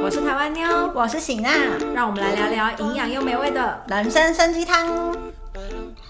我是台湾妞，我是喜娜，让我们来聊聊营养又美味的人参参鸡汤。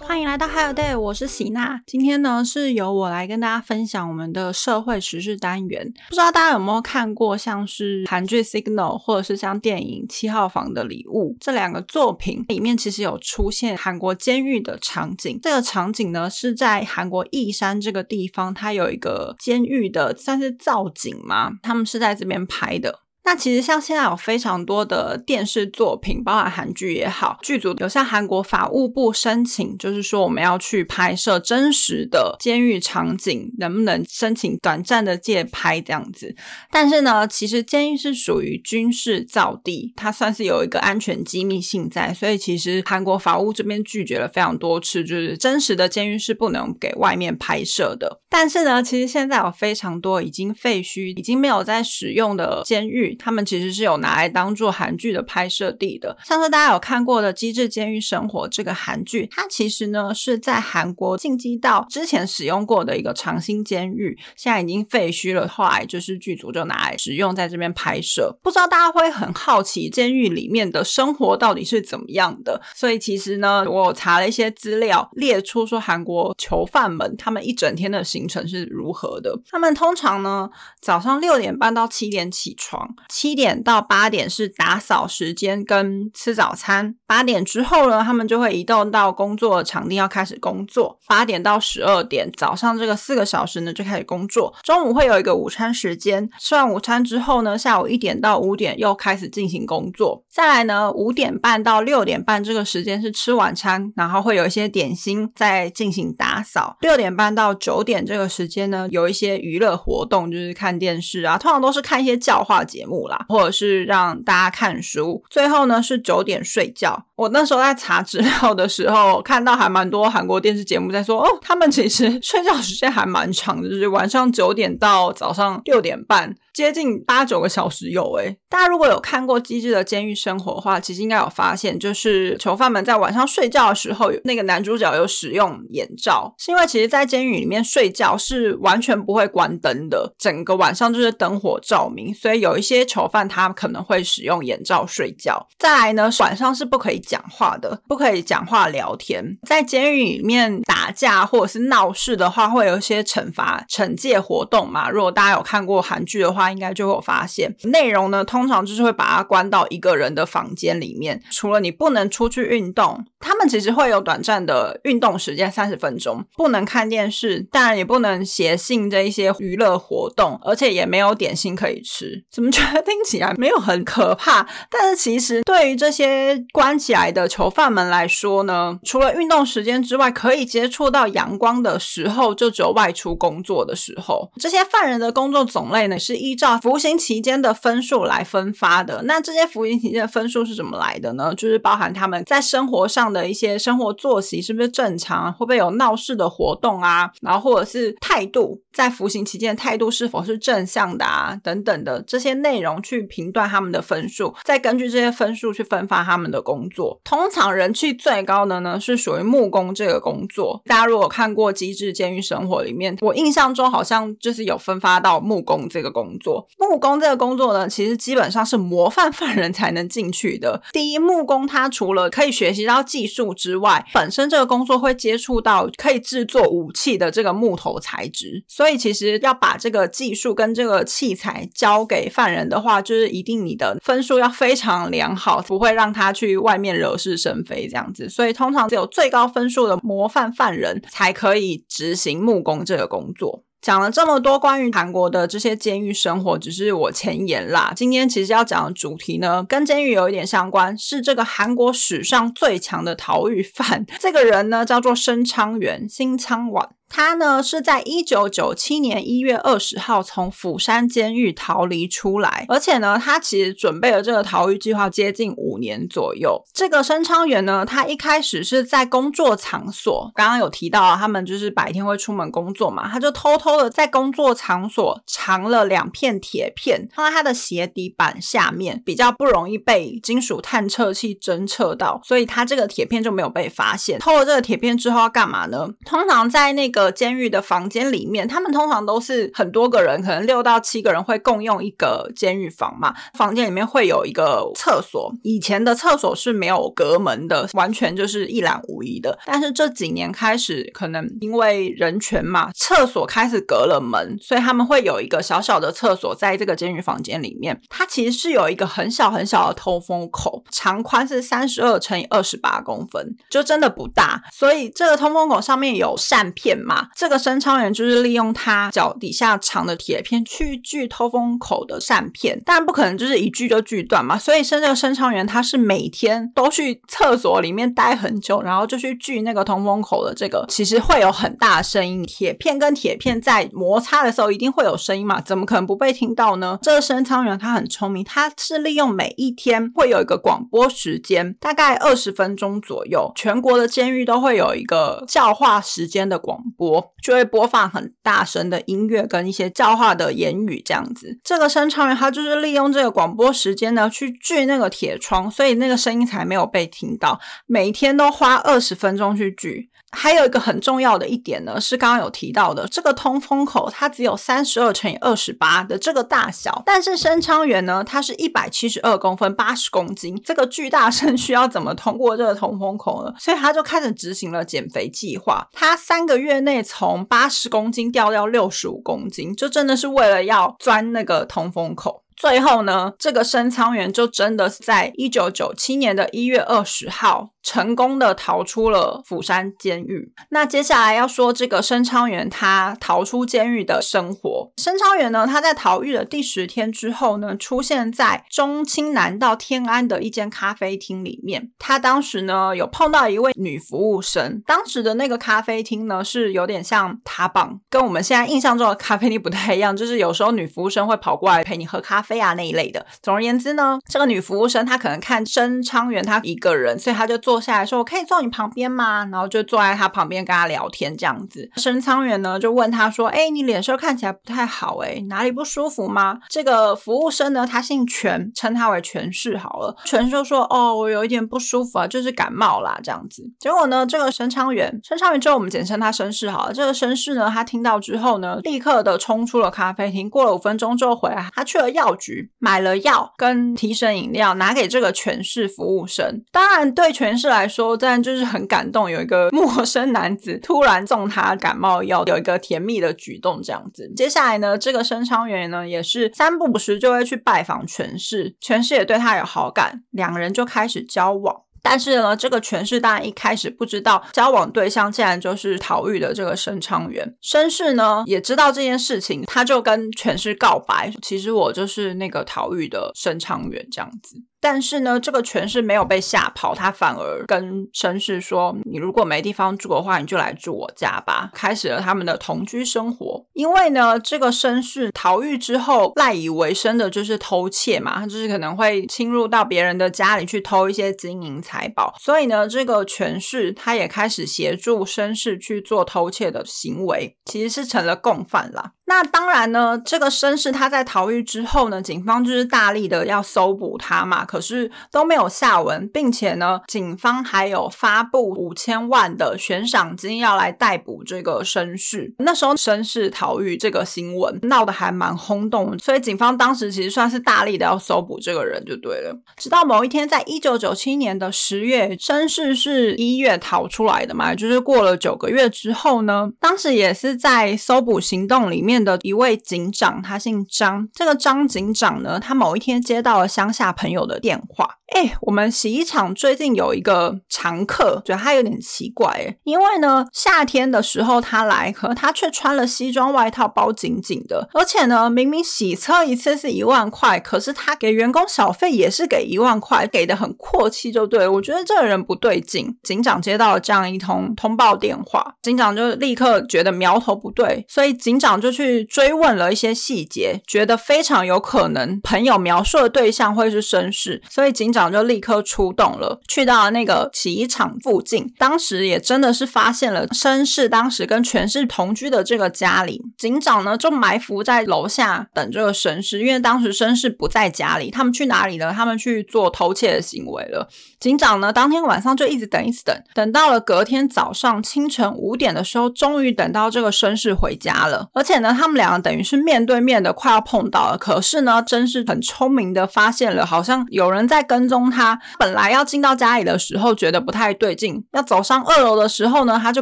欢迎来到 Hi Day，我是喜娜。今天呢，是由我来跟大家分享我们的社会时事单元。不知道大家有没有看过，像是韩剧《Signal》或者是像电影《七号房的礼物》这两个作品里面，其实有出现韩国监狱的场景。这个场景呢，是在韩国义山这个地方，它有一个监狱的算是造景嘛，他们是在这边拍的。那其实像现在有非常多的电视作品，包含韩剧也好，剧组有向韩国法务部申请，就是说我们要去拍摄真实的监狱场景，能不能申请短暂的借拍这样子？但是呢，其实监狱是属于军事造地，它算是有一个安全机密性在，所以其实韩国法务这边拒绝了非常多次，就是真实的监狱是不能给外面拍摄的。但是呢，其实现在有非常多已经废墟、已经没有在使用的监狱。他们其实是有拿来当做韩剧的拍摄地的，像是大家有看过的《机智监狱生活》这个韩剧，它其实呢是在韩国进击到之前使用过的一个长兴监狱，现在已经废墟了，后来就是剧组就拿来使用在这边拍摄。不知道大家会很好奇监狱里面的生活到底是怎么样的，所以其实呢，我查了一些资料，列出说韩国囚犯们他们一整天的行程是如何的。他们通常呢早上六点半到七点起床。七点到八点是打扫时间跟吃早餐，八点之后呢，他们就会移动到工作场地要开始工作。八点到十二点，早上这个四个小时呢就开始工作。中午会有一个午餐时间，吃完午餐之后呢，下午一点到五点又开始进行工作。再来呢，五点半到六点半这个时间是吃晚餐，然后会有一些点心在进行打扫。六点半到九点这个时间呢，有一些娱乐活动，就是看电视啊，通常都是看一些教化节目。啦，或者是让大家看书，最后呢是九点睡觉。我那时候在查资料的时候，看到还蛮多韩国电视节目在说，哦，他们其实睡觉时间还蛮长的，就是晚上九点到早上六点半。接近八九个小时有诶，大家如果有看过《机智的监狱生活》的话，其实应该有发现，就是囚犯们在晚上睡觉的时候，那个男主角有使用眼罩，是因为其实，在监狱里面睡觉是完全不会关灯的，整个晚上就是灯火照明，所以有一些囚犯他可能会使用眼罩睡觉。再来呢，晚上是不可以讲话的，不可以讲话聊天。在监狱里面打架或者是闹事的话，会有一些惩罚惩戒活动嘛。如果大家有看过韩剧的话，应该就会发现内容呢，通常就是会把它关到一个人的房间里面，除了你不能出去运动，他们其实会有短暂的运动时间三十分钟，不能看电视，当然也不能写信这一些娱乐活动，而且也没有点心可以吃。怎么觉得听起来没有很可怕？但是其实对于这些关起来的囚犯们来说呢，除了运动时间之外，可以接触到阳光的时候，就只有外出工作的时候。这些犯人的工作种类呢，是依照服刑期间的分数来分发的。那这些服刑期间的分数是怎么来的呢？就是包含他们在生活上的一些生活作息是不是正常，会不会有闹事的活动啊？然后或者是态度，在服刑期间态度是否是正向的啊？等等的这些内容去评断他们的分数，再根据这些分数去分发他们的工作。通常人气最高的呢，是属于木工这个工作。大家如果看过《机智监狱生活》里面，我印象中好像就是有分发到木工这个工作。木工这个工作呢，其实基本上是模范犯人才能进去的。第一，木工他除了可以学习到技术之外，本身这个工作会接触到可以制作武器的这个木头材质，所以其实要把这个技术跟这个器材交给犯人的话，就是一定你的分数要非常良好，不会让他去外面惹是生非这样子。所以通常只有最高分数的模范犯人才可以执行木工这个工作。讲了这么多关于韩国的这些监狱生活，只是我前言啦。今天其实要讲的主题呢，跟监狱有一点相关，是这个韩国史上最强的逃狱犯。这个人呢，叫做申昌元，新昌晚。他呢是在一九九七年一月二十号从釜山监狱逃离出来，而且呢，他其实准备了这个逃狱计划接近五年左右。这个申昌元呢，他一开始是在工作场所，刚刚有提到，他们就是白天会出门工作嘛，他就偷偷的在工作场所藏了两片铁片，放在他的鞋底板下面，比较不容易被金属探测器侦测到，所以他这个铁片就没有被发现。偷了这个铁片之后要干嘛呢？通常在那个个监狱的房间里面，他们通常都是很多个人，可能六到七个人会共用一个监狱房嘛。房间里面会有一个厕所，以前的厕所是没有隔门的，完全就是一览无遗的。但是这几年开始，可能因为人权嘛，厕所开始隔了门，所以他们会有一个小小的厕所在这个监狱房间里面。它其实是有一个很小很小的通风口，长宽是三十二乘以二十八公分，就真的不大。所以这个通风口上面有扇片嘛，嘛这个申昌元就是利用他脚底下长的铁片去锯通风口的扇片，但不可能就是一锯就锯断嘛。所以申这个申昌元他是每天都去厕所里面待很久，然后就去锯那个通风口的这个，其实会有很大的声音，铁片跟铁片在摩擦的时候一定会有声音嘛，怎么可能不被听到呢？这个申昌元他很聪明，他是利用每一天会有一个广播时间，大概二十分钟左右，全国的监狱都会有一个教化时间的广播，就会播放很大声的音乐跟一些教化的言语这样子。这个声唱员他就是利用这个广播时间呢去锯那个铁窗，所以那个声音才没有被听到。每天都花二十分钟去锯。还有一个很重要的一点呢，是刚刚有提到的，这个通风口它只有三十二乘以二十八的这个大小，但是申昌元呢，它是一百七十二公分，八十公斤，这个巨大身躯要怎么通过这个通风口呢？所以他就开始执行了减肥计划，他三个月内从八十公斤掉掉六十五公斤，就真的是为了要钻那个通风口。最后呢，这个申昌元就真的是在一九九七年的一月二十号。成功的逃出了釜山监狱。那接下来要说这个申昌元他逃出监狱的生活。申昌元呢，他在逃狱的第十天之后呢，出现在中清南道天安的一间咖啡厅里面。他当时呢有碰到一位女服务生。当时的那个咖啡厅呢是有点像塔榜，跟我们现在印象中的咖啡厅不太一样，就是有时候女服务生会跑过来陪你喝咖啡啊那一类的。总而言之呢，这个女服务生她可能看申昌元他一个人，所以她就坐。下来说：“我可以坐你旁边吗？”然后就坐在他旁边跟他聊天，这样子。申昌元呢就问他说：“哎，你脸色看起来不太好，哎，哪里不舒服吗？”这个服务生呢，他姓全，称他为全氏好了。全就说：“哦，我有一点不舒服啊，就是感冒啦，这样子。”结果呢，这个申昌元，申昌元之后我们简称他绅士好了。这个绅士呢，他听到之后呢，立刻的冲出了咖啡厅。过了五分钟之后回来，他去了药局买了药跟提神饮料，拿给这个权势服务生。当然，对权势。来说，当然就是很感动，有一个 陌生男子突然送他感冒药，有一个甜蜜的举动，这样子。接下来呢，这个申昌元呢，也是三不五时就会去拜访权势，权势也对他有好感，两人就开始交往。但是呢，这个权势当然一开始不知道交往对象竟然就是逃狱的这个申昌元。绅士呢也知道这件事情，他就跟权势告白，其实我就是那个逃狱的申昌元这样子。但是呢，这个权势没有被吓跑，他反而跟绅士说：“你如果没地方住的话，你就来住我家吧。”开始了他们的同居生活。因为呢，这个绅士逃狱之后赖以为生的就是偷窃嘛，他就是可能会侵入到别人的家里去偷一些金银财宝。所以呢，这个权势他也开始协助绅士去做偷窃的行为，其实是成了共犯啦。那当然呢，这个绅士他在逃狱之后呢，警方就是大力的要搜捕他嘛，可是都没有下文，并且呢，警方还有发布五千万的悬赏金要来逮捕这个绅士。那时候绅士逃狱这个新闻闹得还蛮轰动，所以警方当时其实算是大力的要搜捕这个人就对了。直到某一天，在一九九七年的十月，绅士是一月逃出来的嘛，就是过了九个月之后呢，当时也是在搜捕行动里面。的一位警长，他姓张。这个张警长呢，他某一天接到了乡下朋友的电话。哎，我们洗衣厂最近有一个常客，觉得他有点奇怪。哎，因为呢，夏天的时候他来，可他却穿了西装外套，包紧紧的。而且呢，明明洗车一次是一万块，可是他给员工小费也是给一万块，给的很阔气，就对我觉得这个人不对劲。警长接到了这样一通通报电话，警长就立刻觉得苗头不对，所以警长就去。去追问了一些细节，觉得非常有可能朋友描述的对象会是绅士，所以警长就立刻出动了，去到了那个洗衣厂附近。当时也真的是发现了绅士当时跟全市同居的这个家里，警长呢就埋伏在楼下等这个绅士，因为当时绅士不在家里，他们去哪里了？他们去做偷窃的行为了。警长呢当天晚上就一直等，一直等，等到了隔天早上清晨五点的时候，终于等到这个绅士回家了。而且呢，他们两个等于是面对面的，快要碰到了。可是呢，真是很聪明的发现了，好像有人在跟踪他。本来要进到家里的时候，觉得不太对劲，要走上二楼的时候呢，他就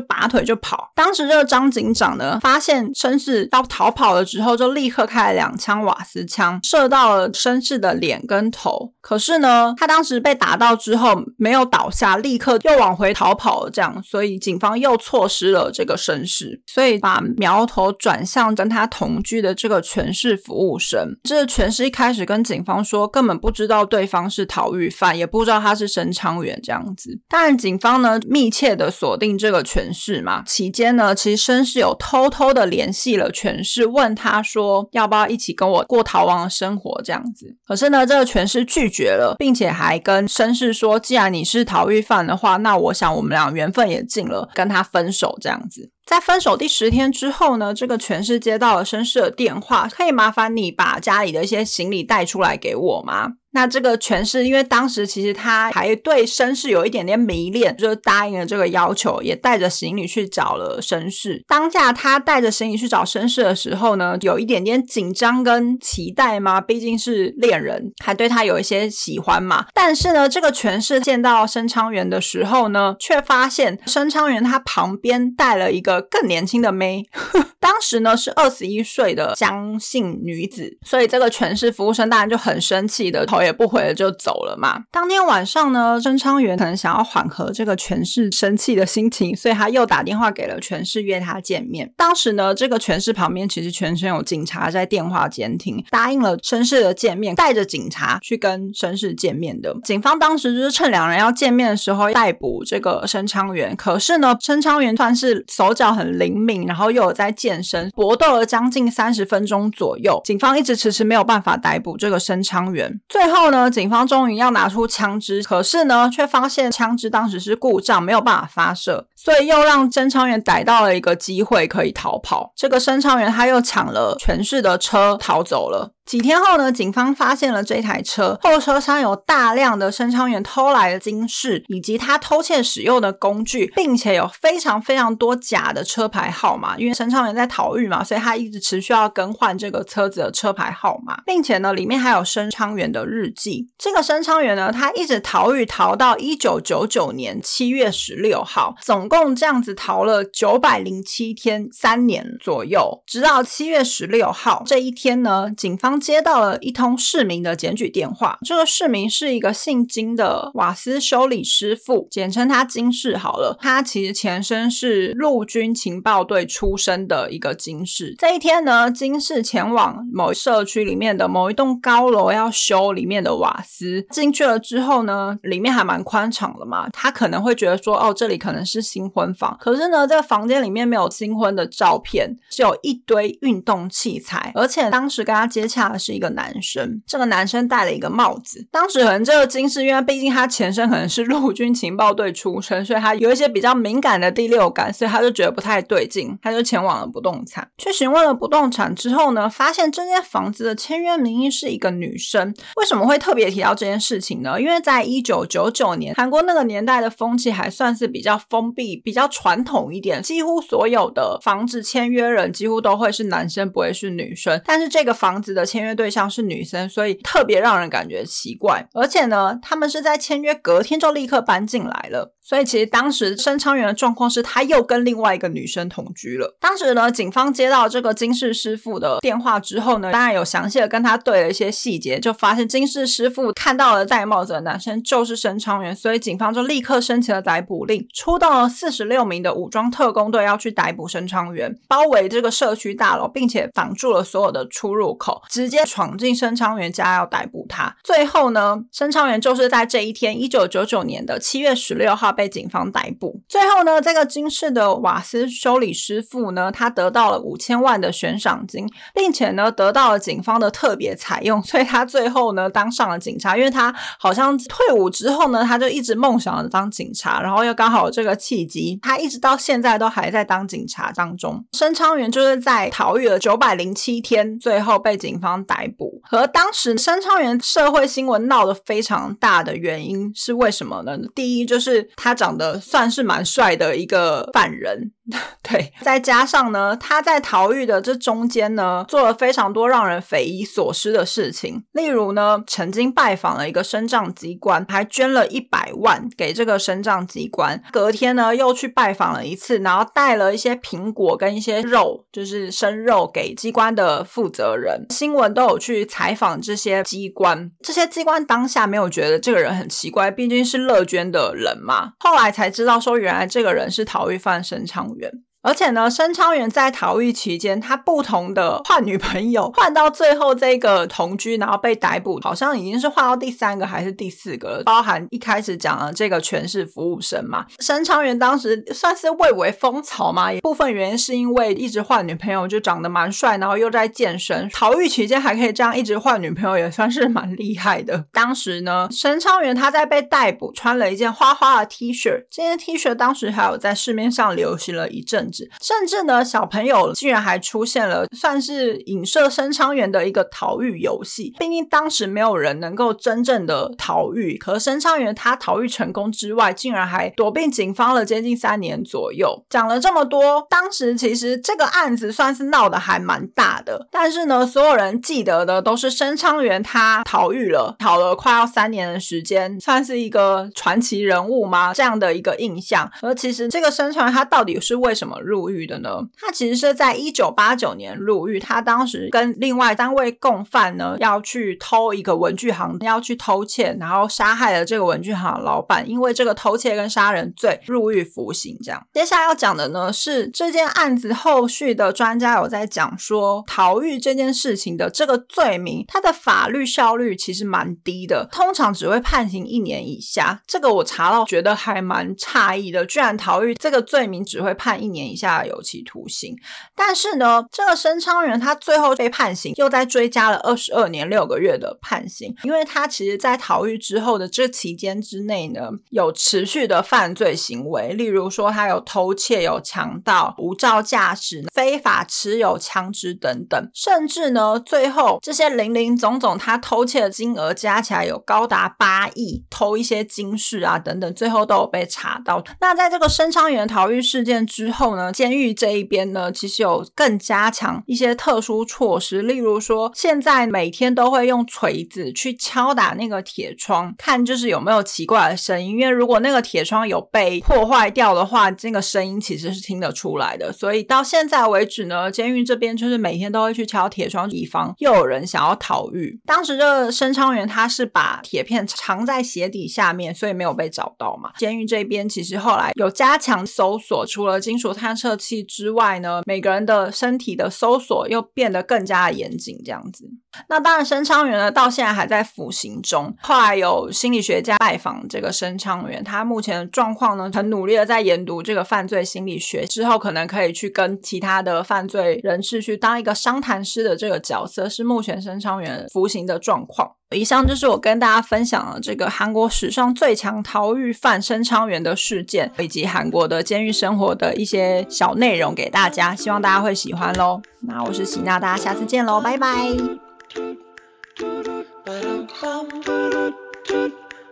拔腿就跑。当时这个张警长呢，发现绅士要逃跑了之后，就立刻开了两枪瓦斯枪，射到了绅士的脸跟头。可是呢，他当时被打到之后没有倒下，立刻又往回逃跑了。这样，所以警方又错失了这个绅士，所以把苗头转向跟跟他同居的这个全市服务生。这个全市一开始跟警方说，根本不知道对方是逃狱犯，也不知道他是申昌元这样子。当然，警方呢密切的锁定这个全市嘛，期间呢，其实绅士有偷偷的联系了全市，问他说要不要一起跟我过逃亡的生活这样子。可是呢，这个全市拒绝了，并且还跟绅士说，既然你是逃狱犯的话，那我想我们俩缘分也尽了，跟他分手这样子。在分手第十天之后呢，这个全是接到了绅士的电话，可以麻烦你把家里的一些行李带出来给我吗？那这个权势因为当时其实他还对绅士有一点点迷恋，就答应了这个要求，也带着行李去找了绅士。当下他带着行李去找绅士的时候呢，有一点点紧张跟期待嘛，毕竟是恋人，还对他有一些喜欢嘛。但是呢，这个权势见到申昌元的时候呢，却发现申昌元他旁边带了一个更年轻的妹，当时呢是二十一岁的江姓女子，所以这个权势服务生当然就很生气的头。也不回了就走了嘛。当天晚上呢，申昌元可能想要缓和这个全市生气的心情，所以他又打电话给了全市约他见面。当时呢，这个全市旁边其实全身有警察在电话监听，答应了绅士的见面，带着警察去跟绅士见面的。警方当时就是趁两人要见面的时候逮捕这个申昌元。可是呢，申昌元算是手脚很灵敏，然后又有在健身，搏斗了将近三十分钟左右，警方一直迟迟没有办法逮捕这个申昌元。最后。后呢，警方终于要拿出枪支，可是呢，却发现枪支当时是故障，没有办法发射，所以又让侦查员逮到了一个机会可以逃跑。这个申昌元他又抢了全市的车逃走了。几天后呢，警方发现了这台车后车厢有大量的申昌元偷来的金饰，以及他偷窃使用的工具，并且有非常非常多假的车牌号码。因为申昌元在逃狱嘛，所以他一直持续要更换这个车子的车牌号码，并且呢，里面还有申昌元的日记。这个申昌元呢，他一直逃狱逃到一九九九年七月十六号，总共这样子逃了九百零七天，三年左右，直到七月十六号这一天呢，警方。接到了一通市民的检举电话，这个市民是一个姓金的瓦斯修理师傅，简称他金氏好了。他其实前身是陆军情报队出身的一个金氏。这一天呢，金氏前往某社区里面的某一栋高楼要修里面的瓦斯，进去了之后呢，里面还蛮宽敞的嘛，他可能会觉得说，哦，这里可能是新婚房。可是呢，这个房间里面没有新婚的照片，只有一堆运动器材，而且当时跟他接洽。他是一个男生，这个男生戴了一个帽子。当时可能这个金是，因为毕竟他前身可能是陆军情报队出身，所以他有一些比较敏感的第六感，所以他就觉得不太对劲，他就前往了不动产，去询问了不动产之后呢，发现这间房子的签约名义是一个女生。为什么会特别提到这件事情呢？因为在一九九九年，韩国那个年代的风气还算是比较封闭、比较传统一点，几乎所有的房子签约人几乎都会是男生，不会是女生。但是这个房子的签签约对象是女生，所以特别让人感觉奇怪。而且呢，他们是在签约隔天就立刻搬进来了。所以其实当时申昌元的状况是他又跟另外一个女生同居了。当时呢，警方接到这个金氏师傅的电话之后呢，当然有详细的跟他对了一些细节，就发现金氏师傅看到了戴帽子的男生就是申昌元，所以警方就立刻申请了逮捕令，出动了四十六名的武装特工队要去逮捕申昌元，包围这个社区大楼，并且挡住了所有的出入口，直接闯进申昌元家要逮捕他。最后呢，申昌元就是在这一天，一九九九年的七月十六号。被警方逮捕。最后呢，这个金氏的瓦斯修理师傅呢，他得到了五千万的悬赏金，并且呢得到了警方的特别采用，所以他最后呢当上了警察。因为他好像退伍之后呢，他就一直梦想着当警察，然后又刚好这个契机，他一直到现在都还在当警察当中。申昌元就是在逃狱了九百零七天，最后被警方逮捕。和当时申昌元社会新闻闹得非常大的原因是为什么呢？第一就是他他长得算是蛮帅的一个犯人。对，再加上呢，他在逃狱的这中间呢，做了非常多让人匪夷所思的事情。例如呢，曾经拜访了一个生葬机关，还捐了一百万给这个生葬机关。隔天呢，又去拜访了一次，然后带了一些苹果跟一些肉，就是生肉给机关的负责人。新闻都有去采访这些机关，这些机关当下没有觉得这个人很奇怪，毕竟是乐捐的人嘛。后来才知道说，原来这个人是逃狱犯申昌。动员。而且呢，申昌元在逃狱期间，他不同的换女朋友，换到最后这个同居，然后被逮捕，好像已经是换到第三个还是第四个了。包含一开始讲的这个全是服务生嘛，申昌元当时算是蔚为风潮嘛，也部分原因是因为一直换女朋友，就长得蛮帅，然后又在健身。逃狱期间还可以这样一直换女朋友，也算是蛮厉害的。当时呢，申昌元他在被逮捕，穿了一件花花的 T 恤，这件 T 恤当时还有在市面上流行了一阵。甚至呢，小朋友竟然还出现了，算是影射申昌元的一个逃狱游戏。毕竟当时没有人能够真正的逃狱，可申昌元他逃狱成功之外，竟然还躲避警方了接近三年左右。讲了这么多，当时其实这个案子算是闹得还蛮大的。但是呢，所有人记得的都是申昌元他逃狱了，逃了快要三年的时间，算是一个传奇人物吗？这样的一个印象。而其实这个申昌元他到底是为什么？入狱的呢？他其实是在一九八九年入狱。他当时跟另外三位共犯呢，要去偷一个文具行，要去偷窃，然后杀害了这个文具行老板。因为这个偷窃跟杀人罪入狱服刑。这样，接下来要讲的呢是这件案子后续的专家有在讲说，逃狱这件事情的这个罪名，它的法律效率其实蛮低的，通常只会判刑一年以下。这个我查到，觉得还蛮诧异的，居然逃狱这个罪名只会判一年以。下有期徒刑，但是呢，这个申昌元他最后被判刑，又在追加了二十二年六个月的判刑，因为他其实在逃狱之后的这期间之内呢，有持续的犯罪行为，例如说他有偷窃、有强盗、无照驾驶、非法持有枪支等等，甚至呢，最后这些零零总总他偷窃的金额加起来有高达八亿，偷一些金饰啊等等，最后都有被查到。那在这个申昌元逃狱事件之后呢？监狱这一边呢，其实有更加强一些特殊措施，例如说，现在每天都会用锤子去敲打那个铁窗，看就是有没有奇怪的声音。因为如果那个铁窗有被破坏掉的话，这个声音其实是听得出来的。所以到现在为止呢，监狱这边就是每天都会去敲铁窗，以防又有人想要逃狱。当时这个申昌元他是把铁片藏在鞋底下面，所以没有被找到嘛。监狱这边其实后来有加强搜索，除了金属探。探测器之外呢，每个人的身体的搜索又变得更加的严谨，这样子。那当然，申昌元呢，到现在还在服刑中。后来有心理学家拜访这个申昌元，他目前的状况呢，很努力的在研读这个犯罪心理学，之后可能可以去跟其他的犯罪人士去当一个商谈师的这个角色，是目前申昌元服刑的状况。以上就是我跟大家分享了这个韩国史上最强逃狱犯申昌元的事件，以及韩国的监狱生活的一些小内容给大家，希望大家会喜欢喽。那我是喜娜，大家下次见喽，拜拜。